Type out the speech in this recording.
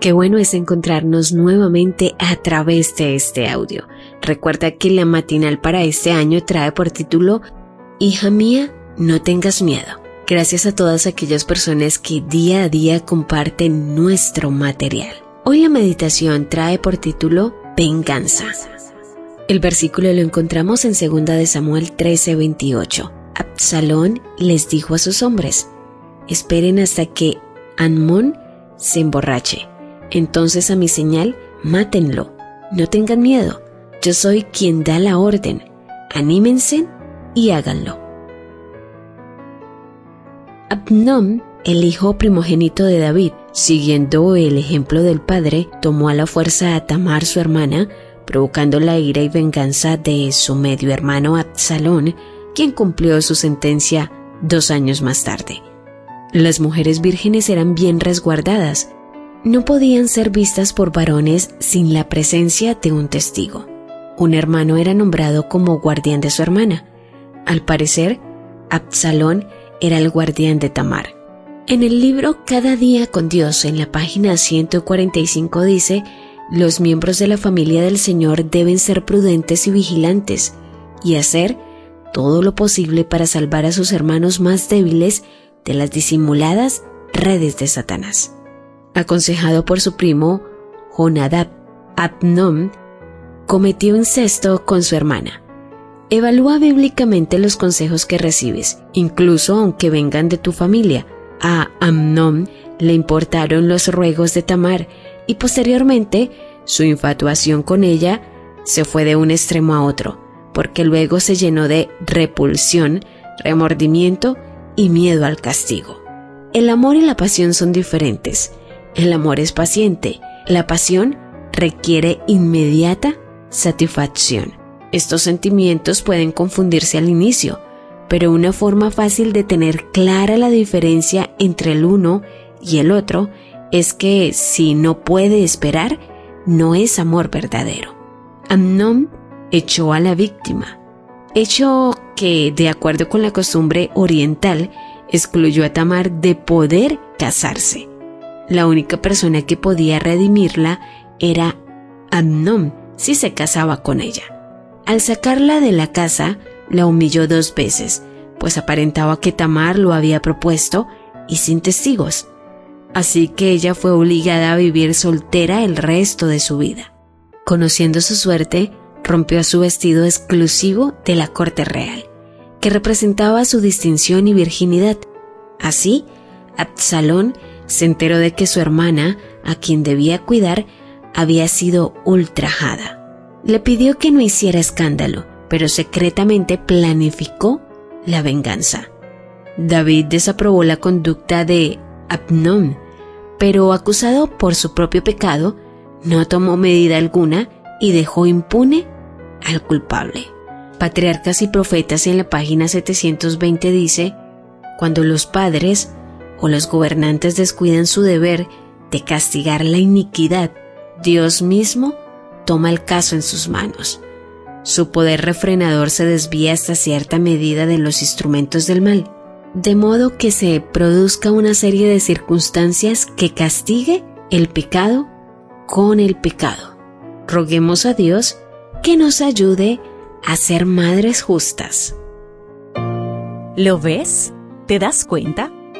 Qué bueno es encontrarnos nuevamente a través de este audio. Recuerda que la matinal para este año trae por título Hija mía, no tengas miedo. Gracias a todas aquellas personas que día a día comparten nuestro material. Hoy la meditación trae por título Venganza. El versículo lo encontramos en 2 de Samuel 13:28. Absalón les dijo a sus hombres, esperen hasta que Anmón se emborrache entonces a mi señal, mátenlo. No tengan miedo. Yo soy quien da la orden. Anímense y háganlo. Abnom, el hijo primogénito de David, siguiendo el ejemplo del padre, tomó a la fuerza a Tamar su hermana, provocando la ira y venganza de su medio hermano Absalón, quien cumplió su sentencia dos años más tarde. Las mujeres vírgenes eran bien resguardadas, no podían ser vistas por varones sin la presencia de un testigo. Un hermano era nombrado como guardián de su hermana. Al parecer, Absalón era el guardián de Tamar. En el libro Cada día con Dios, en la página 145 dice, los miembros de la familia del Señor deben ser prudentes y vigilantes y hacer todo lo posible para salvar a sus hermanos más débiles de las disimuladas redes de Satanás aconsejado por su primo Jonadab Abnom, cometió incesto con su hermana. Evalúa bíblicamente los consejos que recibes, incluso aunque vengan de tu familia. A Amnom le importaron los ruegos de Tamar y posteriormente su infatuación con ella se fue de un extremo a otro, porque luego se llenó de repulsión, remordimiento y miedo al castigo. El amor y la pasión son diferentes. El amor es paciente. La pasión requiere inmediata satisfacción. Estos sentimientos pueden confundirse al inicio, pero una forma fácil de tener clara la diferencia entre el uno y el otro es que si no puede esperar, no es amor verdadero. Amnon echó a la víctima, hecho que, de acuerdo con la costumbre oriental, excluyó a Tamar de poder casarse. La única persona que podía redimirla era Amnon si se casaba con ella. Al sacarla de la casa, la humilló dos veces, pues aparentaba que Tamar lo había propuesto y sin testigos. Así que ella fue obligada a vivir soltera el resto de su vida. Conociendo su suerte, rompió su vestido exclusivo de la corte real, que representaba su distinción y virginidad. Así, Absalón se enteró de que su hermana, a quien debía cuidar, había sido ultrajada. Le pidió que no hiciera escándalo, pero secretamente planificó la venganza. David desaprobó la conducta de Abnón, pero acusado por su propio pecado, no tomó medida alguna y dejó impune al culpable. Patriarcas y Profetas en la página 720 dice, cuando los padres o los gobernantes descuidan su deber de castigar la iniquidad, Dios mismo toma el caso en sus manos. Su poder refrenador se desvía hasta cierta medida de los instrumentos del mal, de modo que se produzca una serie de circunstancias que castigue el pecado con el pecado. Roguemos a Dios que nos ayude a ser madres justas. ¿Lo ves? ¿Te das cuenta?